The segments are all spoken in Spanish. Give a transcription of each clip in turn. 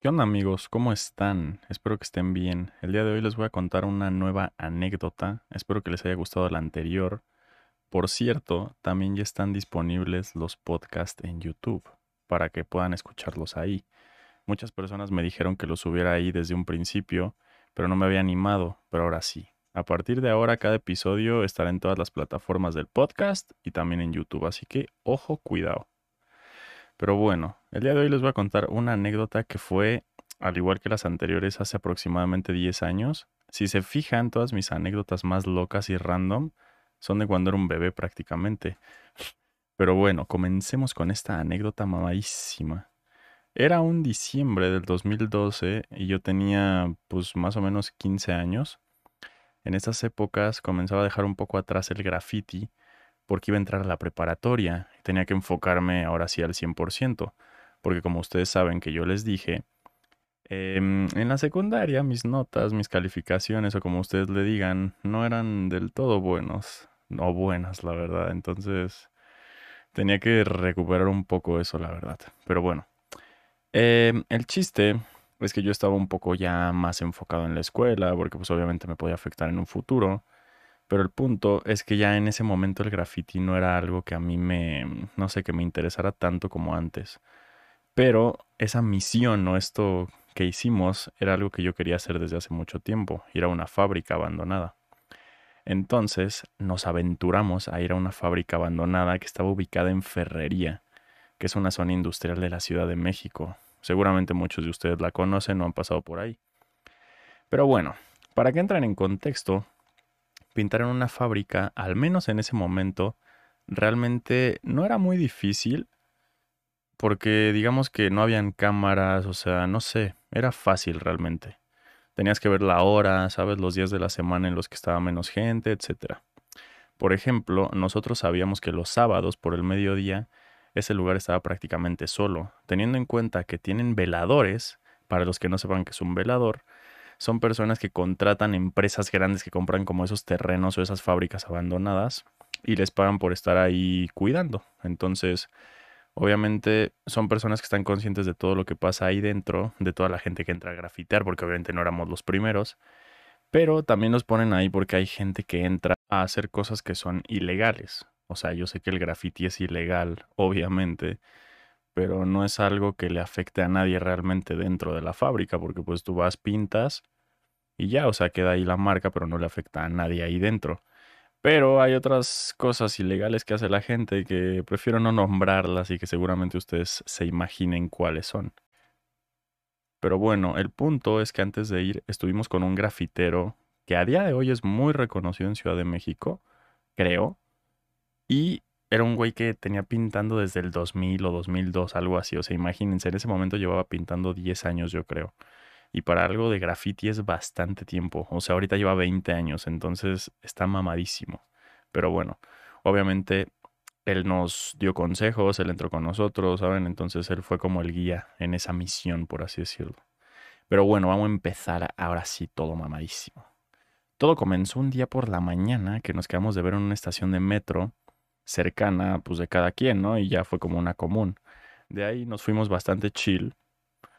¿Qué onda amigos? ¿Cómo están? Espero que estén bien. El día de hoy les voy a contar una nueva anécdota. Espero que les haya gustado la anterior. Por cierto, también ya están disponibles los podcasts en YouTube para que puedan escucharlos ahí. Muchas personas me dijeron que los subiera ahí desde un principio, pero no me había animado, pero ahora sí. A partir de ahora cada episodio estará en todas las plataformas del podcast y también en YouTube, así que ojo, cuidado. Pero bueno, el día de hoy les voy a contar una anécdota que fue, al igual que las anteriores, hace aproximadamente 10 años. Si se fijan, todas mis anécdotas más locas y random son de cuando era un bebé prácticamente. Pero bueno, comencemos con esta anécdota mamadísima. Era un diciembre del 2012 y yo tenía pues más o menos 15 años. En esas épocas comenzaba a dejar un poco atrás el graffiti porque iba a entrar a la preparatoria tenía que enfocarme ahora sí al 100%, porque como ustedes saben que yo les dije, em, en la secundaria mis notas, mis calificaciones o como ustedes le digan, no eran del todo buenos, no buenas, la verdad. Entonces tenía que recuperar un poco eso, la verdad. Pero bueno, em, el chiste es que yo estaba un poco ya más enfocado en la escuela, porque pues obviamente me podía afectar en un futuro. Pero el punto es que ya en ese momento el graffiti no era algo que a mí me, no sé, que me interesara tanto como antes. Pero esa misión o esto que hicimos era algo que yo quería hacer desde hace mucho tiempo, ir a una fábrica abandonada. Entonces nos aventuramos a ir a una fábrica abandonada que estaba ubicada en Ferrería, que es una zona industrial de la Ciudad de México. Seguramente muchos de ustedes la conocen o han pasado por ahí. Pero bueno, para que entren en contexto, pintar en una fábrica, al menos en ese momento, realmente no era muy difícil porque digamos que no habían cámaras, o sea, no sé, era fácil realmente. Tenías que ver la hora, sabes, los días de la semana en los que estaba menos gente, etc. Por ejemplo, nosotros sabíamos que los sábados por el mediodía ese lugar estaba prácticamente solo, teniendo en cuenta que tienen veladores, para los que no sepan que es un velador, son personas que contratan empresas grandes que compran como esos terrenos o esas fábricas abandonadas y les pagan por estar ahí cuidando. Entonces, obviamente son personas que están conscientes de todo lo que pasa ahí dentro, de toda la gente que entra a grafitear, porque obviamente no éramos los primeros, pero también nos ponen ahí porque hay gente que entra a hacer cosas que son ilegales. O sea, yo sé que el graffiti es ilegal, obviamente, pero no es algo que le afecte a nadie realmente dentro de la fábrica, porque pues tú vas, pintas y ya, o sea, queda ahí la marca, pero no le afecta a nadie ahí dentro. Pero hay otras cosas ilegales que hace la gente que prefiero no nombrarlas y que seguramente ustedes se imaginen cuáles son. Pero bueno, el punto es que antes de ir estuvimos con un grafitero que a día de hoy es muy reconocido en Ciudad de México, creo, y era un güey que tenía pintando desde el 2000 o 2002, algo así. O sea, imagínense, en ese momento llevaba pintando 10 años, yo creo. Y para algo de graffiti es bastante tiempo. O sea, ahorita lleva 20 años, entonces está mamadísimo. Pero bueno, obviamente él nos dio consejos, él entró con nosotros, ¿saben? Entonces él fue como el guía en esa misión, por así decirlo. Pero bueno, vamos a empezar ahora sí todo mamadísimo. Todo comenzó un día por la mañana que nos quedamos de ver en una estación de metro cercana pues de cada quien, ¿no? Y ya fue como una común. De ahí nos fuimos bastante chill.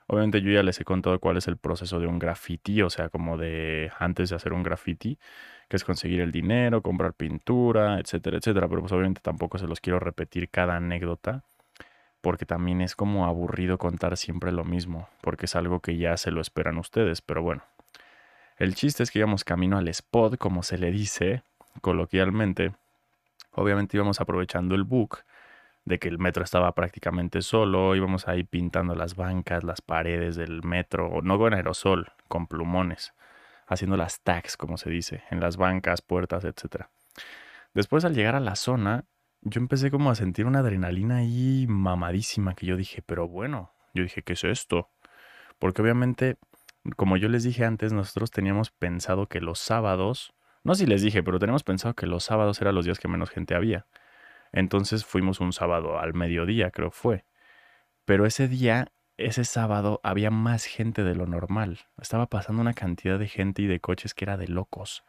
Obviamente yo ya les he contado cuál es el proceso de un graffiti, o sea, como de antes de hacer un graffiti, que es conseguir el dinero, comprar pintura, etcétera, etcétera. Pero pues obviamente tampoco se los quiero repetir cada anécdota, porque también es como aburrido contar siempre lo mismo, porque es algo que ya se lo esperan ustedes, pero bueno. El chiste es que íbamos camino al spot, como se le dice coloquialmente, Obviamente íbamos aprovechando el book de que el metro estaba prácticamente solo, íbamos ahí pintando las bancas, las paredes del metro, no con aerosol, con plumones, haciendo las tags, como se dice, en las bancas, puertas, etc. Después al llegar a la zona, yo empecé como a sentir una adrenalina ahí mamadísima que yo dije, pero bueno, yo dije, ¿qué es esto? Porque obviamente, como yo les dije antes, nosotros teníamos pensado que los sábados no sé si les dije, pero tenemos pensado que los sábados eran los días que menos gente había. Entonces fuimos un sábado al mediodía, creo fue. Pero ese día, ese sábado, había más gente de lo normal. Estaba pasando una cantidad de gente y de coches que era de locos.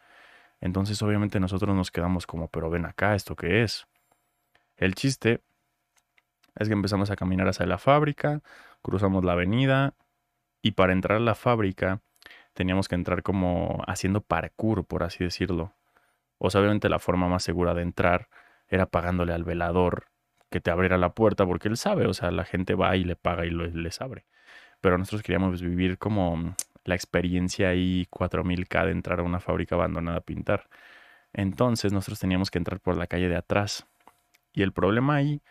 Entonces obviamente nosotros nos quedamos como, pero ven acá, ¿esto qué es? El chiste es que empezamos a caminar hacia la fábrica, cruzamos la avenida Y para entrar a la fábrica teníamos que entrar como haciendo parkour, por así decirlo. O sea, obviamente la forma más segura de entrar era pagándole al velador que te abriera la puerta porque él sabe, o sea, la gente va y le paga y les abre. Pero nosotros queríamos vivir como la experiencia ahí 4000K de entrar a una fábrica abandonada a pintar. Entonces nosotros teníamos que entrar por la calle de atrás. Y el problema ahí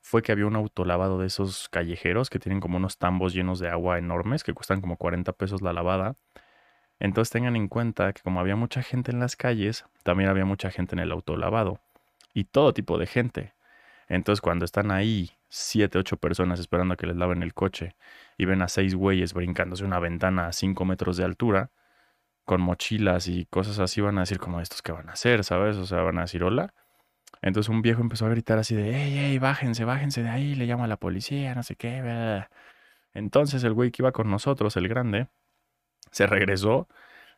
fue que había un autolavado de esos callejeros que tienen como unos tambos llenos de agua enormes que cuestan como 40 pesos la lavada. Entonces tengan en cuenta que como había mucha gente en las calles, también había mucha gente en el autolavado. Y todo tipo de gente. Entonces cuando están ahí siete, ocho personas esperando a que les laven el coche y ven a seis güeyes brincándose una ventana a cinco metros de altura, con mochilas y cosas así, van a decir como estos que van a hacer, ¿sabes? O sea, van a decir hola. Entonces un viejo empezó a gritar así de, ey, ey, bájense, bájense de ahí, le llamo a la policía, no sé qué. Entonces el güey que iba con nosotros, el grande, se regresó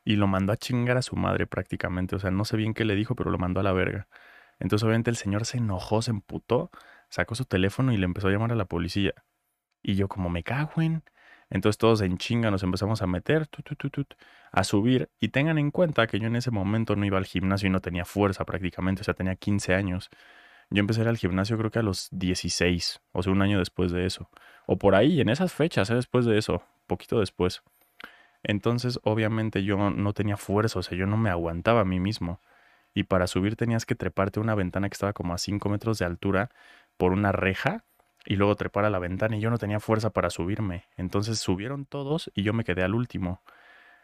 y lo mandó a chingar a su madre prácticamente. O sea, no sé bien qué le dijo, pero lo mandó a la verga. Entonces obviamente el señor se enojó, se emputó, sacó su teléfono y le empezó a llamar a la policía. Y yo como me cago en... Entonces todos en chinga nos empezamos a meter, a subir. Y tengan en cuenta que yo en ese momento no iba al gimnasio y no tenía fuerza prácticamente, o sea, tenía 15 años. Yo empecé a ir al gimnasio creo que a los 16, o sea, un año después de eso. O por ahí, en esas fechas, ¿eh? después de eso, poquito después. Entonces, obviamente yo no tenía fuerza, o sea, yo no me aguantaba a mí mismo. Y para subir tenías que treparte una ventana que estaba como a 5 metros de altura por una reja y luego trepar a la ventana y yo no tenía fuerza para subirme. Entonces subieron todos y yo me quedé al último.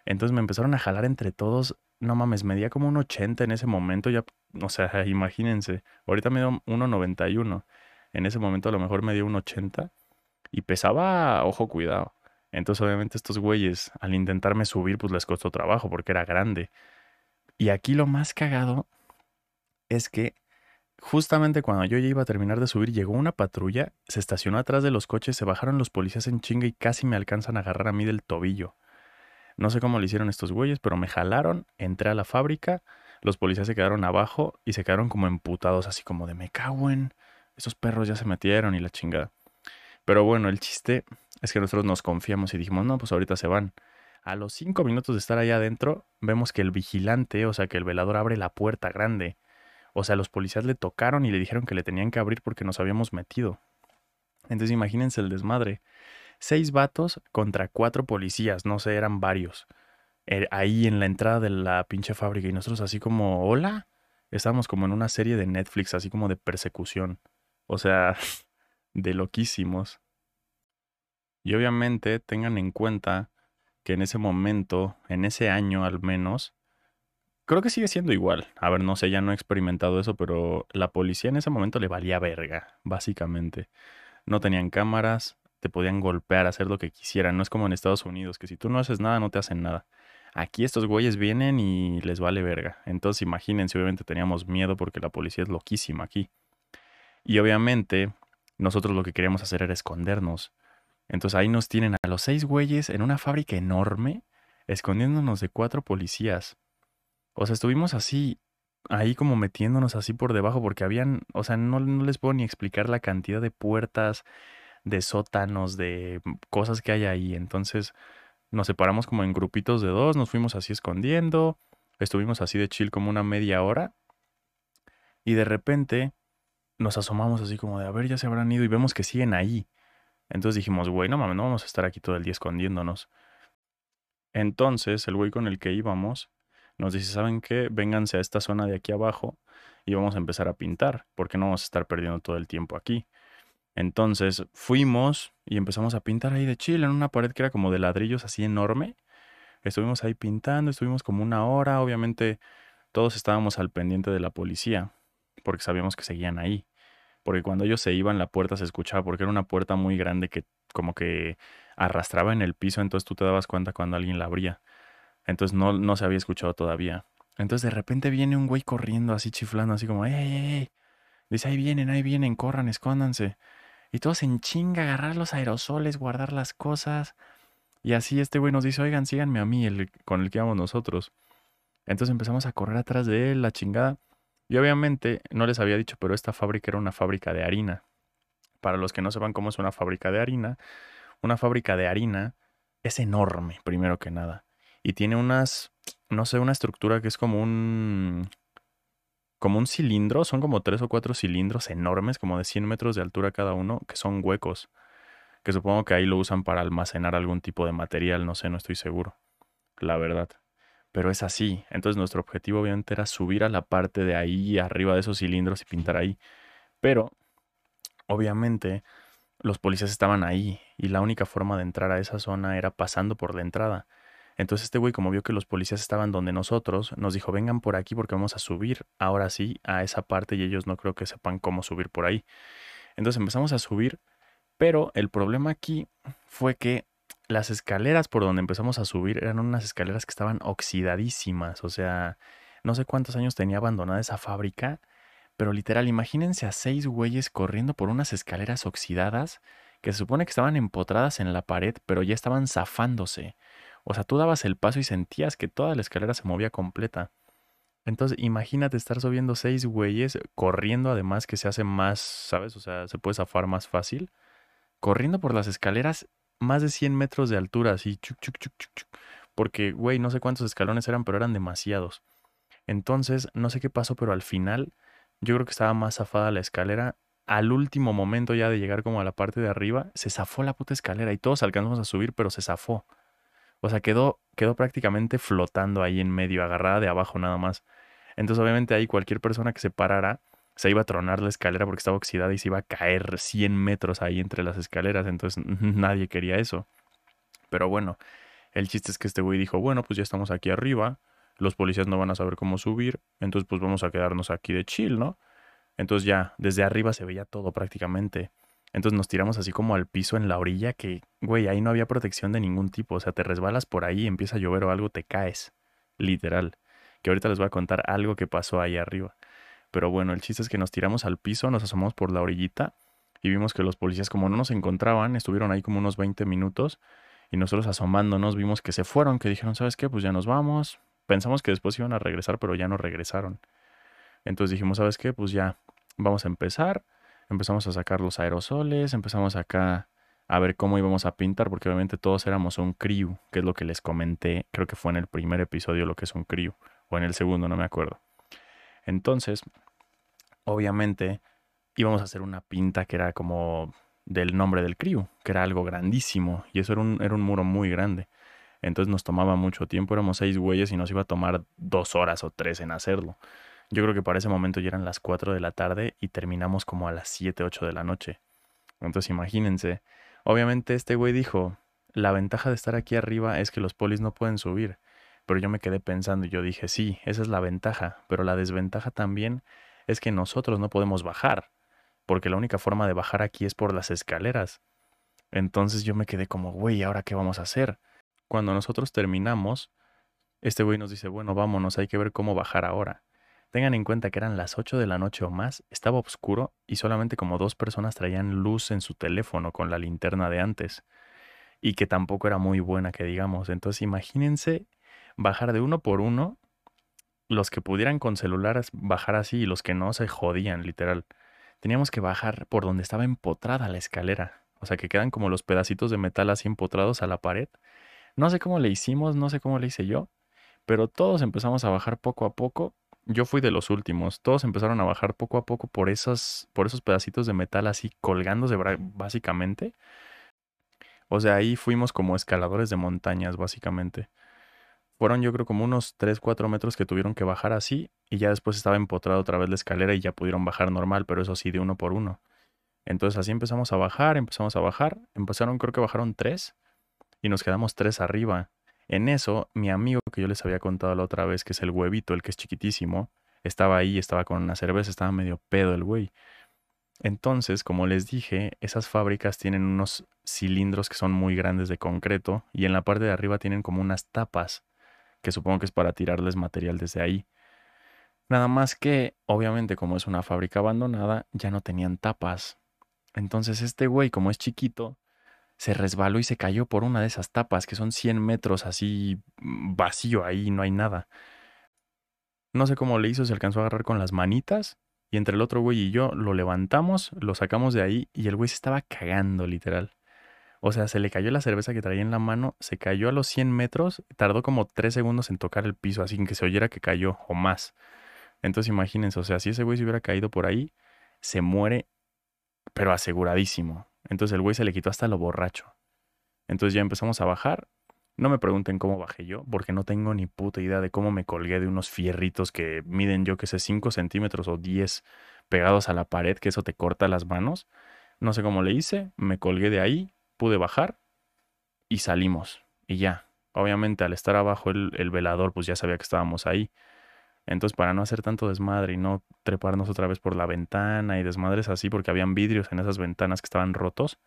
Entonces me empezaron a jalar entre todos. No mames, medía como un 80 en ese momento. Ya, o sea, imagínense. Ahorita me dio 1,91. En ese momento a lo mejor me dio un 80 y pesaba, ojo, cuidado. Entonces obviamente estos güeyes al intentarme subir pues les costó trabajo porque era grande. Y aquí lo más cagado es que justamente cuando yo ya iba a terminar de subir, llegó una patrulla, se estacionó atrás de los coches, se bajaron los policías en chinga y casi me alcanzan a agarrar a mí del tobillo. No sé cómo lo hicieron estos güeyes, pero me jalaron, entré a la fábrica, los policías se quedaron abajo y se quedaron como emputados, así como de me cago esos perros ya se metieron y la chingada. Pero bueno, el chiste es que nosotros nos confiamos y dijimos, no, pues ahorita se van. A los cinco minutos de estar allá adentro, vemos que el vigilante, o sea, que el velador abre la puerta grande. O sea, los policías le tocaron y le dijeron que le tenían que abrir porque nos habíamos metido. Entonces imagínense el desmadre. Seis vatos contra cuatro policías, no sé, eran varios. Er, ahí en la entrada de la pinche fábrica y nosotros así como, hola. Estábamos como en una serie de Netflix, así como de persecución. O sea, de loquísimos. Y obviamente tengan en cuenta que en ese momento, en ese año al menos, creo que sigue siendo igual. A ver, no sé, ya no he experimentado eso, pero la policía en ese momento le valía verga, básicamente. No tenían cámaras, te podían golpear, hacer lo que quisieran. No es como en Estados Unidos, que si tú no haces nada, no te hacen nada. Aquí estos güeyes vienen y les vale verga. Entonces imagínense, obviamente teníamos miedo porque la policía es loquísima aquí. Y obviamente nosotros lo que queríamos hacer era escondernos. Entonces ahí nos tienen a los seis güeyes en una fábrica enorme, escondiéndonos de cuatro policías. O sea, estuvimos así, ahí como metiéndonos así por debajo, porque habían, o sea, no, no les puedo ni explicar la cantidad de puertas, de sótanos, de cosas que hay ahí. Entonces nos separamos como en grupitos de dos, nos fuimos así escondiendo, estuvimos así de chill como una media hora. Y de repente nos asomamos así como de, a ver, ya se habrán ido y vemos que siguen ahí. Entonces dijimos, güey, no mames, no vamos a estar aquí todo el día escondiéndonos. Entonces el güey con el que íbamos nos dice, ¿saben qué? Vénganse a esta zona de aquí abajo y vamos a empezar a pintar, porque no vamos a estar perdiendo todo el tiempo aquí. Entonces fuimos y empezamos a pintar ahí de chile en una pared que era como de ladrillos así enorme. Estuvimos ahí pintando, estuvimos como una hora, obviamente todos estábamos al pendiente de la policía, porque sabíamos que seguían ahí porque cuando ellos se iban la puerta se escuchaba, porque era una puerta muy grande que como que arrastraba en el piso, entonces tú te dabas cuenta cuando alguien la abría. Entonces no, no se había escuchado todavía. Entonces de repente viene un güey corriendo así chiflando, así como, ¡ey, ey, ey! Dice, ahí vienen, ahí vienen, corran, escóndanse. Y todos en chinga, agarrar los aerosoles, guardar las cosas. Y así este güey nos dice, oigan, síganme a mí, el, con el que vamos nosotros. Entonces empezamos a correr atrás de él, la chingada. Y obviamente, no les había dicho, pero esta fábrica era una fábrica de harina. Para los que no sepan cómo es una fábrica de harina, una fábrica de harina es enorme, primero que nada. Y tiene unas, no sé, una estructura que es como un, como un cilindro, son como tres o cuatro cilindros enormes, como de 100 metros de altura cada uno, que son huecos, que supongo que ahí lo usan para almacenar algún tipo de material, no sé, no estoy seguro, la verdad. Pero es así, entonces nuestro objetivo obviamente era subir a la parte de ahí, arriba de esos cilindros y pintar ahí. Pero, obviamente, los policías estaban ahí y la única forma de entrar a esa zona era pasando por la entrada. Entonces este güey, como vio que los policías estaban donde nosotros, nos dijo, vengan por aquí porque vamos a subir ahora sí a esa parte y ellos no creo que sepan cómo subir por ahí. Entonces empezamos a subir, pero el problema aquí fue que las escaleras por donde empezamos a subir eran unas escaleras que estaban oxidadísimas, o sea, no sé cuántos años tenía abandonada esa fábrica, pero literal, imagínense a seis güeyes corriendo por unas escaleras oxidadas que se supone que estaban empotradas en la pared, pero ya estaban zafándose. O sea, tú dabas el paso y sentías que toda la escalera se movía completa. Entonces, imagínate estar subiendo seis güeyes, corriendo además que se hace más, ¿sabes? O sea, se puede zafar más fácil. Corriendo por las escaleras más de 100 metros de altura, así, chuc, chuc, chuc, chuc, Porque, güey, no sé cuántos escalones eran, pero eran demasiados. Entonces, no sé qué pasó, pero al final, yo creo que estaba más zafada la escalera. Al último momento ya de llegar como a la parte de arriba, se zafó la puta escalera y todos alcanzamos a subir, pero se zafó. O sea, quedó, quedó prácticamente flotando ahí en medio, agarrada de abajo nada más. Entonces, obviamente, ahí cualquier persona que se parara se iba a tronar la escalera porque estaba oxidada y se iba a caer 100 metros ahí entre las escaleras. Entonces, nadie quería eso. Pero bueno, el chiste es que este güey dijo: Bueno, pues ya estamos aquí arriba. Los policías no van a saber cómo subir. Entonces, pues vamos a quedarnos aquí de chill, ¿no? Entonces, ya, desde arriba se veía todo prácticamente. Entonces nos tiramos así como al piso en la orilla que, güey, ahí no había protección de ningún tipo. O sea, te resbalas por ahí, empieza a llover o algo, te caes. Literal. Que ahorita les voy a contar algo que pasó ahí arriba. Pero bueno, el chiste es que nos tiramos al piso, nos asomamos por la orillita y vimos que los policías como no nos encontraban, estuvieron ahí como unos 20 minutos y nosotros asomándonos vimos que se fueron, que dijeron, ¿sabes qué? Pues ya nos vamos. Pensamos que después iban a regresar, pero ya no regresaron. Entonces dijimos, ¿sabes qué? Pues ya vamos a empezar empezamos a sacar los aerosoles, empezamos acá a ver cómo íbamos a pintar, porque obviamente todos éramos un crew, que es lo que les comenté, creo que fue en el primer episodio lo que es un crew, o en el segundo, no me acuerdo. Entonces, obviamente, íbamos a hacer una pinta que era como del nombre del crew, que era algo grandísimo, y eso era un, era un muro muy grande. Entonces nos tomaba mucho tiempo, éramos seis güeyes y nos iba a tomar dos horas o tres en hacerlo. Yo creo que para ese momento ya eran las 4 de la tarde y terminamos como a las 7, 8 de la noche. Entonces imagínense. Obviamente este güey dijo, la ventaja de estar aquí arriba es que los polis no pueden subir. Pero yo me quedé pensando y yo dije, sí, esa es la ventaja, pero la desventaja también es que nosotros no podemos bajar, porque la única forma de bajar aquí es por las escaleras. Entonces yo me quedé como, güey, ¿ahora qué vamos a hacer? Cuando nosotros terminamos, este güey nos dice, bueno, vámonos, hay que ver cómo bajar ahora. Tengan en cuenta que eran las 8 de la noche o más, estaba oscuro y solamente como dos personas traían luz en su teléfono con la linterna de antes. Y que tampoco era muy buena, que digamos. Entonces imagínense bajar de uno por uno, los que pudieran con celulares bajar así y los que no se jodían, literal. Teníamos que bajar por donde estaba empotrada la escalera. O sea que quedan como los pedacitos de metal así empotrados a la pared. No sé cómo le hicimos, no sé cómo le hice yo, pero todos empezamos a bajar poco a poco yo fui de los últimos. Todos empezaron a bajar poco a poco por, esas, por esos pedacitos de metal así colgándose básicamente. O sea, ahí fuimos como escaladores de montañas básicamente. Fueron yo creo como unos 3, 4 metros que tuvieron que bajar así y ya después estaba empotrado otra vez la escalera y ya pudieron bajar normal, pero eso sí, de uno por uno. Entonces así empezamos a bajar, empezamos a bajar. Empezaron, creo que bajaron tres y nos quedamos tres arriba. En eso, mi amigo que yo les había contado la otra vez, que es el huevito, el que es chiquitísimo, estaba ahí, estaba con una cerveza, estaba medio pedo el güey. Entonces, como les dije, esas fábricas tienen unos cilindros que son muy grandes de concreto y en la parte de arriba tienen como unas tapas, que supongo que es para tirarles material desde ahí. Nada más que, obviamente, como es una fábrica abandonada, ya no tenían tapas. Entonces este güey, como es chiquito, se resbaló y se cayó por una de esas tapas, que son 100 metros así mm, vacío, ahí no hay nada. No sé cómo le hizo, se alcanzó a agarrar con las manitas y entre el otro güey y yo lo levantamos, lo sacamos de ahí y el güey se estaba cagando literal. O sea, se le cayó la cerveza que traía en la mano, se cayó a los 100 metros, tardó como 3 segundos en tocar el piso, así que se oyera que cayó o más. Entonces imagínense, o sea, si ese güey se hubiera caído por ahí, se muere, pero aseguradísimo. Entonces el güey se le quitó hasta lo borracho. Entonces ya empezamos a bajar. No me pregunten cómo bajé yo, porque no tengo ni puta idea de cómo me colgué de unos fierritos que miden yo que sé 5 centímetros o 10 pegados a la pared, que eso te corta las manos. No sé cómo le hice, me colgué de ahí, pude bajar y salimos. Y ya, obviamente al estar abajo el, el velador, pues ya sabía que estábamos ahí. Entonces, para no hacer tanto desmadre y no treparnos otra vez por la ventana y desmadres así, porque habían vidrios en esas ventanas que estaban rotos,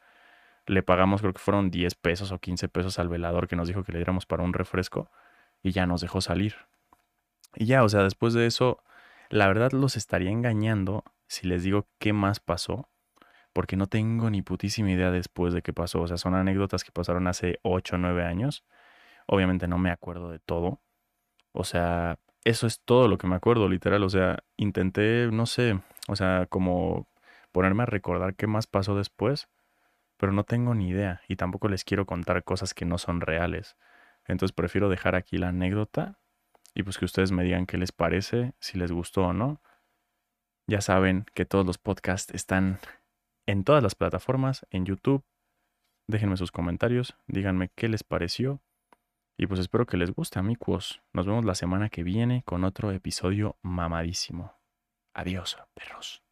le pagamos, creo que fueron 10 pesos o 15 pesos al velador que nos dijo que le diéramos para un refresco y ya nos dejó salir. Y ya, o sea, después de eso, la verdad los estaría engañando si les digo qué más pasó, porque no tengo ni putísima idea después de qué pasó. O sea, son anécdotas que pasaron hace 8 o 9 años. Obviamente no me acuerdo de todo. O sea, eso es todo lo que me acuerdo, literal. O sea, intenté, no sé, o sea, como ponerme a recordar qué más pasó después, pero no tengo ni idea y tampoco les quiero contar cosas que no son reales. Entonces prefiero dejar aquí la anécdota y pues que ustedes me digan qué les parece, si les gustó o no. Ya saben que todos los podcasts están en todas las plataformas, en YouTube. Déjenme sus comentarios, díganme qué les pareció y pues espero que les guste, amigos. Nos vemos la semana que viene con otro episodio mamadísimo. Adiós, perros.